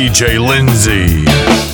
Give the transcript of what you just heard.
DJ Lindsay.